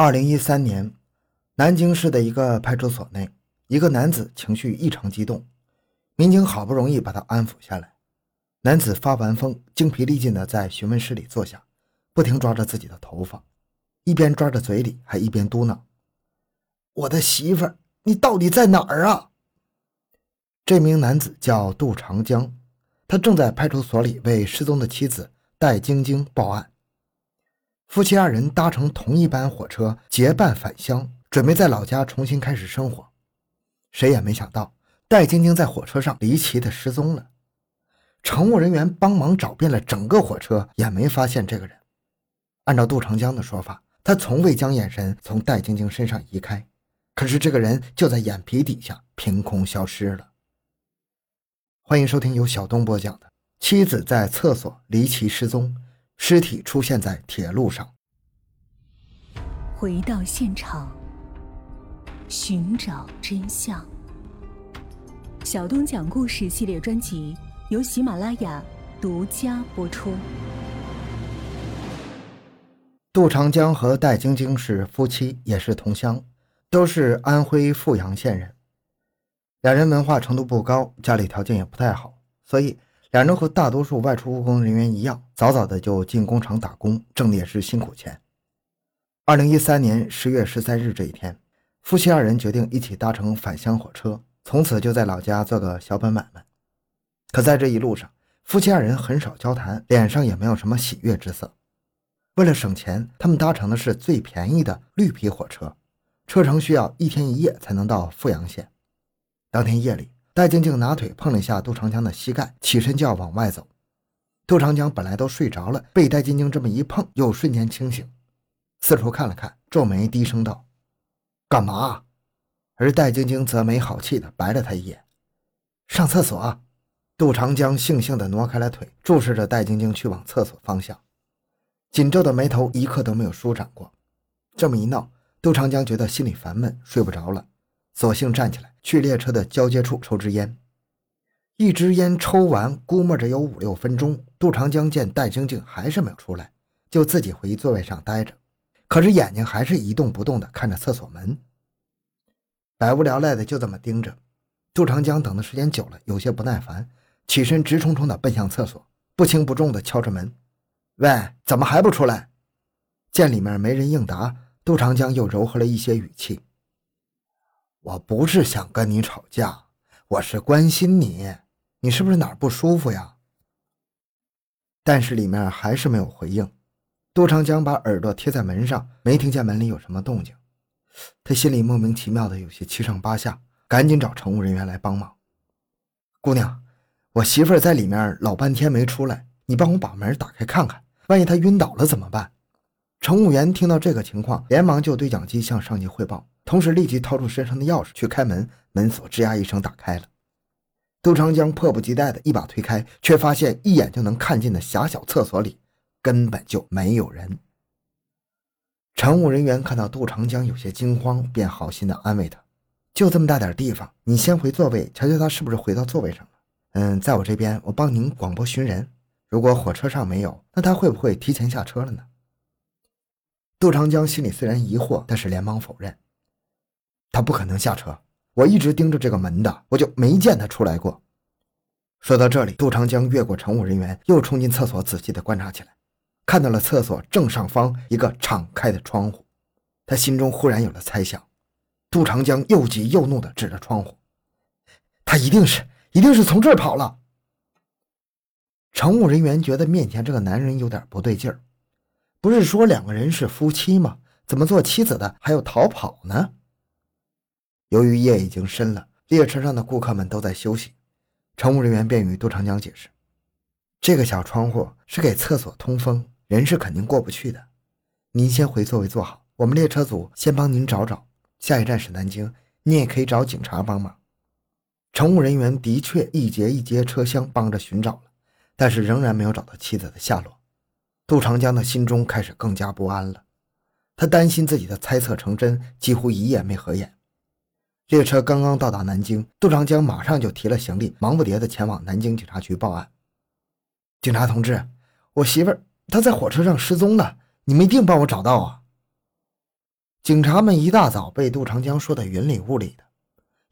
二零一三年，南京市的一个派出所内，一个男子情绪异常激动，民警好不容易把他安抚下来。男子发完疯，精疲力尽地在询问室里坐下，不停抓着自己的头发，一边抓着嘴里，还一边嘟囔：“我的媳妇儿，你到底在哪儿啊？”这名男子叫杜长江，他正在派出所里为失踪的妻子戴晶晶报案。夫妻二人搭乘同一班火车结伴返乡，准备在老家重新开始生活。谁也没想到，戴晶晶在火车上离奇的失踪了。乘务人员帮忙找遍了整个火车，也没发现这个人。按照杜长江的说法，他从未将眼神从戴晶晶身上移开，可是这个人就在眼皮底下凭空消失了。欢迎收听由小东播讲的《妻子在厕所离奇失踪》。尸体出现在铁路上。回到现场，寻找真相。小东讲故事系列专辑由喜马拉雅独家播出。杜长江和戴晶晶是夫妻，也是同乡，都是安徽阜阳县人。两人文化程度不高，家里条件也不太好，所以。两人和大多数外出务工人员一样，早早的就进工厂打工，挣的也是辛苦钱。二零一三年十月十三日这一天，夫妻二人决定一起搭乘返乡火车，从此就在老家做个小本买卖。可在这一路上，夫妻二人很少交谈，脸上也没有什么喜悦之色。为了省钱，他们搭乘的是最便宜的绿皮火车，车程需要一天一夜才能到阜阳县。当天夜里。戴静静拿腿碰了一下杜长江的膝盖，起身就要往外走。杜长江本来都睡着了，被戴静静这么一碰，又瞬间清醒，四处看了看，皱眉低声道：“干嘛？”而戴晶晶则没好气的白了他一眼：“上厕所。”杜长江悻悻地挪开了腿，注视着戴晶晶去往厕所方向，紧皱的眉头一刻都没有舒展过。这么一闹，杜长江觉得心里烦闷，睡不着了。索性站起来，去列车的交接处抽支烟。一支烟抽完，估摸着有五六分钟。杜长江见戴晶晶还是没有出来，就自己回座位上待着，可是眼睛还是一动不动地看着厕所门，百无聊赖的就这么盯着。杜长江等的时间久了，有些不耐烦，起身直冲冲地奔向厕所，不轻不重地敲着门：“喂，怎么还不出来？”见里面没人应答，杜长江又柔和了一些语气。我不是想跟你吵架，我是关心你，你是不是哪儿不舒服呀？但是里面还是没有回应。杜长江把耳朵贴在门上，没听见门里有什么动静。他心里莫名其妙的有些七上八下，赶紧找乘务人员来帮忙。姑娘，我媳妇在里面老半天没出来，你帮我把门打开看看，万一她晕倒了怎么办？乘务员听到这个情况，连忙就对讲机向上级汇报。同时，立即掏出身上的钥匙去开门，门锁吱呀一声打开了。杜长江迫不及待的一把推开，却发现一眼就能看见的狭小厕所里根本就没有人。乘务人员看到杜长江有些惊慌，便好心的安慰他：“就这么大点地方，你先回座位，瞧瞧他是不是回到座位上了。嗯，在我这边，我帮您广播寻人。如果火车上没有，那他会不会提前下车了呢？”杜长江心里虽然疑惑，但是连忙否认。他不可能下车，我一直盯着这个门的，我就没见他出来过。说到这里，杜长江越过乘务人员，又冲进厕所，仔细的观察起来，看到了厕所正上方一个敞开的窗户，他心中忽然有了猜想。杜长江又急又怒的指着窗户，他一定是，一定是从这儿跑了。乘务人员觉得面前这个男人有点不对劲儿，不是说两个人是夫妻吗？怎么做妻子的还要逃跑呢？由于夜已经深了，列车上的顾客们都在休息，乘务人员便与杜长江解释：“这个小窗户是给厕所通风，人是肯定过不去的。您先回座位坐好，我们列车组先帮您找找。下一站是南京，你也可以找警察帮忙。”乘务人员的确一节一节车厢帮着寻找了，但是仍然没有找到妻子的下落。杜长江的心中开始更加不安了，他担心自己的猜测成真，几乎一夜没合眼。列车刚刚到达南京，杜长江马上就提了行李，忙不迭的前往南京警察局报案。警察同志，我媳妇儿她在火车上失踪了，你们一定帮我找到啊！警察们一大早被杜长江说的云里雾里的，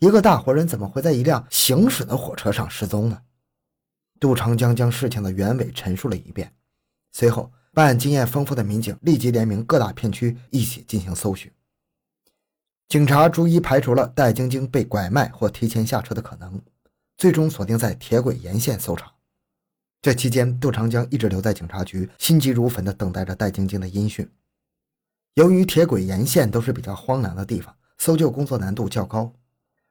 一个大活人怎么会在一辆行驶的火车上失踪呢？杜长江将事情的原委陈述了一遍，随后，办案经验丰富的民警立即联名各大片区一起进行搜寻。警察逐一排除了戴晶晶被拐卖或提前下车的可能，最终锁定在铁轨沿线搜查。这期间，杜长江一直留在警察局，心急如焚地等待着戴晶晶的音讯。由于铁轨沿线都是比较荒凉的地方，搜救工作难度较高。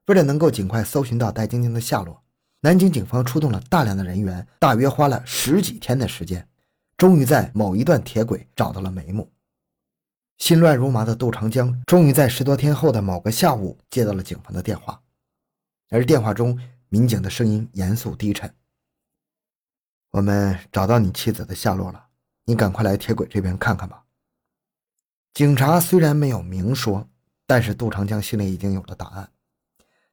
为了能够尽快搜寻到戴晶晶的下落，南京警方出动了大量的人员，大约花了十几天的时间，终于在某一段铁轨找到了眉目。心乱如麻的杜长江终于在十多天后的某个下午接到了警方的电话，而电话中民警的声音严肃低沉：“我们找到你妻子的下落了，你赶快来铁轨这边看看吧。”警察虽然没有明说，但是杜长江心里已经有了答案。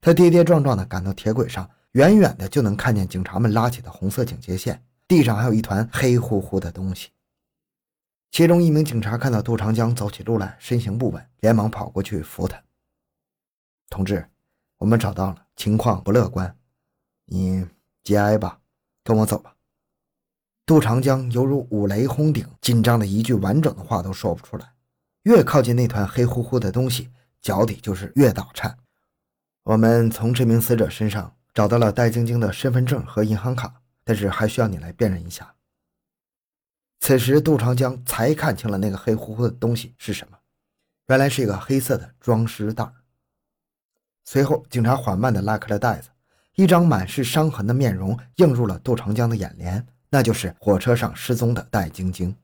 他跌跌撞撞地赶到铁轨上。远远的就能看见警察们拉起的红色警戒线，地上还有一团黑乎乎的东西。其中一名警察看到杜长江走起路来身形不稳，连忙跑过去扶他。同志，我们找到了，情况不乐观，你节哀吧，跟我走吧。杜长江犹如五雷轰顶，紧张的一句完整的话都说不出来。越靠近那团黑乎乎的东西，脚底就是越打颤。我们从这名死者身上。找到了戴晶晶的身份证和银行卡，但是还需要你来辨认一下。此时，杜长江才看清了那个黑乎乎的东西是什么，原来是一个黑色的装尸袋。随后，警察缓慢地拉开了袋子，一张满是伤痕的面容映入了杜长江的眼帘，那就是火车上失踪的戴晶晶。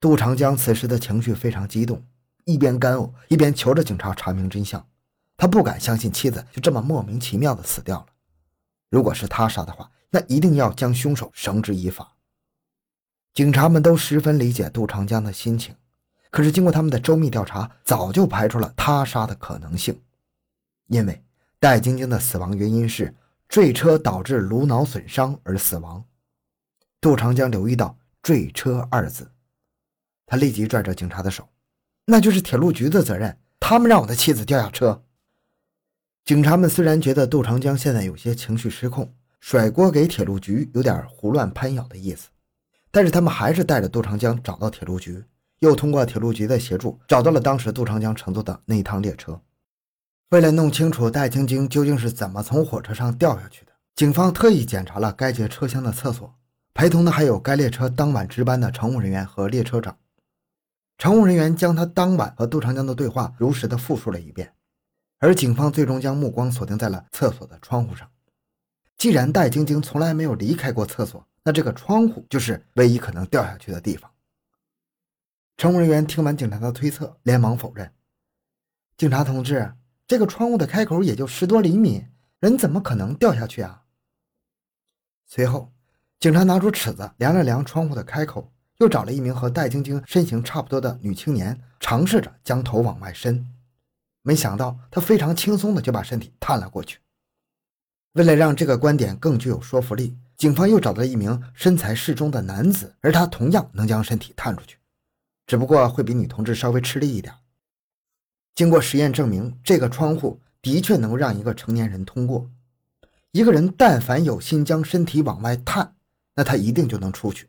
杜长江此时的情绪非常激动，一边干呕，一边求着警察查明真相。他不敢相信妻子就这么莫名其妙的死掉了。如果是他杀的话，那一定要将凶手绳之以法。警察们都十分理解杜长江的心情，可是经过他们的周密调查，早就排除了他杀的可能性。因为戴晶晶的死亡原因是坠车导致颅脑损伤而死亡。杜长江留意到“坠车”二字，他立即拽着警察的手：“那就是铁路局的责任，他们让我的妻子掉下车。”警察们虽然觉得杜长江现在有些情绪失控，甩锅给铁路局有点胡乱攀咬的意思，但是他们还是带着杜长江找到铁路局，又通过铁路局的协助找到了当时杜长江乘坐的那一趟列车。为了弄清楚戴晶晶究竟是怎么从火车上掉下去的，警方特意检查了该节车厢的厕所，陪同的还有该列车当晚值班的乘务人员和列车长。乘务人员将他当晚和杜长江的对话如实的复述了一遍。而警方最终将目光锁定在了厕所的窗户上。既然戴晶晶从来没有离开过厕所，那这个窗户就是唯一可能掉下去的地方。乘务人员听完警察的推测，连忙否认：“警察同志，这个窗户的开口也就十多厘米，人怎么可能掉下去啊？”随后，警察拿出尺子量了量窗户的开口，又找了一名和戴晶晶身形差不多的女青年，尝试着将头往外伸。没想到她非常轻松的就把身体探了过去。为了让这个观点更具有说服力，警方又找到了一名身材适中的男子，而他同样能将身体探出去，只不过会比女同志稍微吃力一点。经过实验证明，这个窗户的确能够让一个成年人通过。一个人但凡有心将身体往外探，那他一定就能出去。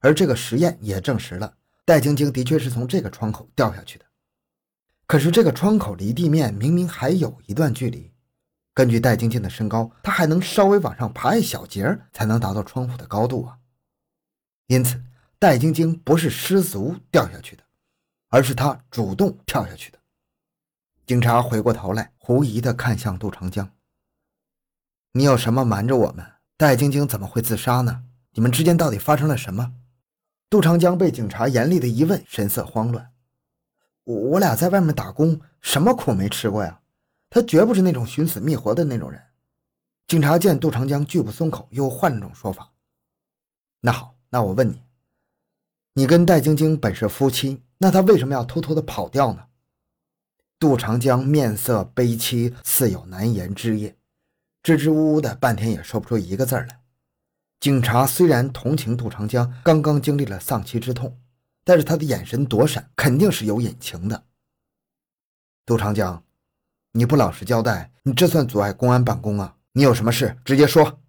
而这个实验也证实了，戴晶晶的确是从这个窗口掉下去的。可是这个窗口离地面明明还有一段距离，根据戴晶晶的身高，她还能稍微往上爬一小节才能达到窗户的高度啊。因此，戴晶晶不是失足掉下去的，而是她主动跳下去的。警察回过头来，狐疑地看向杜长江：“你有什么瞒着我们？戴晶晶怎么会自杀呢？你们之间到底发生了什么？”杜长江被警察严厉的一问，神色慌乱。我我俩在外面打工，什么苦没吃过呀？他绝不是那种寻死觅活的那种人。警察见杜长江拒不松口，又换了种说法。那好，那我问你，你跟戴晶晶本是夫妻，那他为什么要偷偷的跑掉呢？杜长江面色悲戚，似有难言之意，支支吾吾的半天也说不出一个字来。警察虽然同情杜长江刚刚经历了丧妻之痛。但是他的眼神躲闪，肯定是有隐情的。杜长江，你不老实交代，你这算阻碍公安办公啊！你有什么事直接说。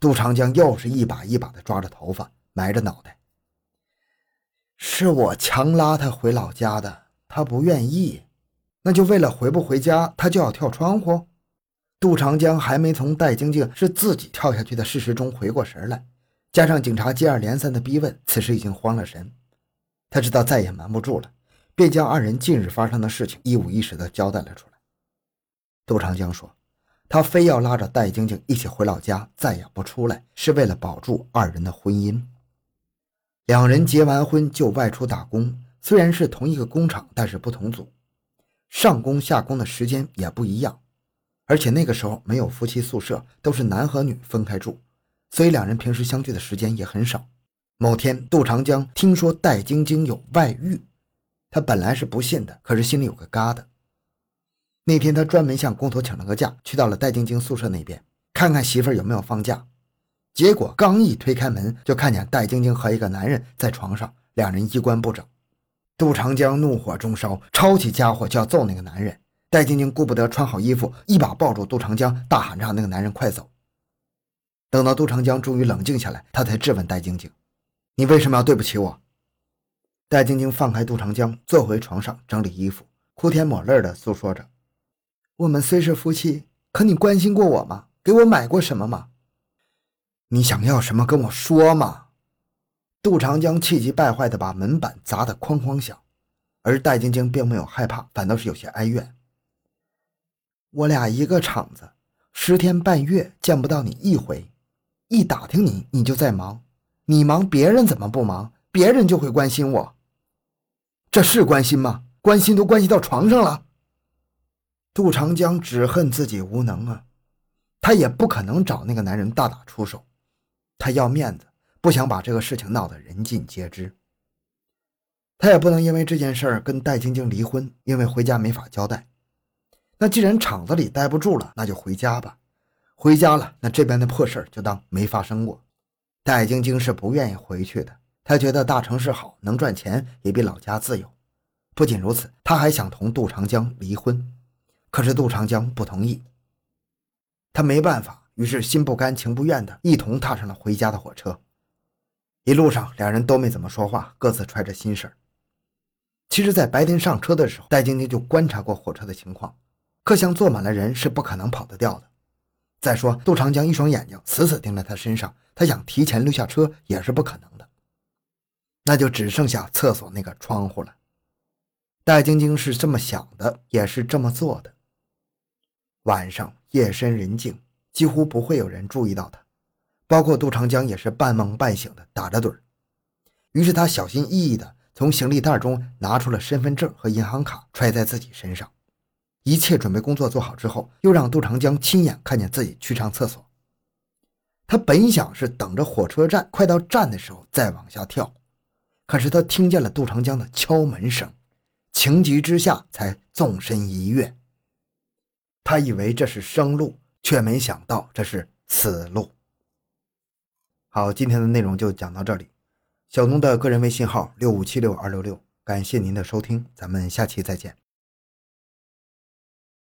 杜长江又是一把一把的抓着头发，埋着脑袋。是我强拉他回老家的，他不愿意，那就为了回不回家，他就要跳窗户。杜长江还没从戴晶晶是自己跳下去的事实中回过神来，加上警察接二连三的逼问，此时已经慌了神。他知道再也瞒不住了，便将二人近日发生的事情一五一十的交代了出来。杜长江说：“他非要拉着戴晶晶一起回老家，再也不出来，是为了保住二人的婚姻。两人结完婚就外出打工，虽然是同一个工厂，但是不同组，上工下工的时间也不一样。”而且那个时候没有夫妻宿舍，都是男和女分开住，所以两人平时相聚的时间也很少。某天，杜长江听说戴晶晶有外遇，他本来是不信的，可是心里有个疙瘩。那天，他专门向工头请了个假，去到了戴晶晶宿舍那边，看看媳妇儿有没有放假。结果刚一推开门，就看见戴晶晶和一个男人在床上，两人衣冠不整。杜长江怒火中烧，抄起家伙就要揍那个男人。戴晶晶顾不得穿好衣服，一把抱住杜长江，大喊让那个男人快走。等到杜长江终于冷静下来，他才质问戴晶晶：“你为什么要对不起我？”戴晶晶放开杜长江，坐回床上整理衣服，哭天抹泪的诉说着：“我们虽是夫妻，可你关心过我吗？给我买过什么吗？你想要什么跟我说嘛！”杜长江气急败坏的把门板砸得哐哐响，而戴晶晶并没有害怕，反倒是有些哀怨。我俩一个厂子，十天半月见不到你一回，一打听你，你就在忙。你忙，别人怎么不忙？别人就会关心我。这是关心吗？关心都关系到床上了。杜长江只恨自己无能啊，他也不可能找那个男人大打出手，他要面子，不想把这个事情闹得人尽皆知。他也不能因为这件事儿跟戴晶晶离婚，因为回家没法交代。那既然厂子里待不住了，那就回家吧。回家了，那这边的破事儿就当没发生过。戴晶晶是不愿意回去的，他觉得大城市好，能赚钱也比老家自由。不仅如此，他还想同杜长江离婚，可是杜长江不同意。他没办法，于是心不甘情不愿的一同踏上了回家的火车。一路上，两人都没怎么说话，各自揣着心事儿。其实，在白天上车的时候，戴晶晶就观察过火车的情况。客厢坐满了人，是不可能跑得掉的。再说，杜长江一双眼睛死死盯在他身上，他想提前溜下车也是不可能的。那就只剩下厕所那个窗户了。戴晶晶是这么想的，也是这么做的。晚上夜深人静，几乎不会有人注意到他，包括杜长江也是半梦半醒的打着盹儿。于是他小心翼翼地从行李袋中拿出了身份证和银行卡，揣在自己身上。一切准备工作做好之后，又让杜长江亲眼看见自己去上厕所。他本想是等着火车站快到站的时候再往下跳，可是他听见了杜长江的敲门声，情急之下才纵身一跃。他以为这是生路，却没想到这是死路。好，今天的内容就讲到这里。小东的个人微信号六五七六二六六，感谢您的收听，咱们下期再见。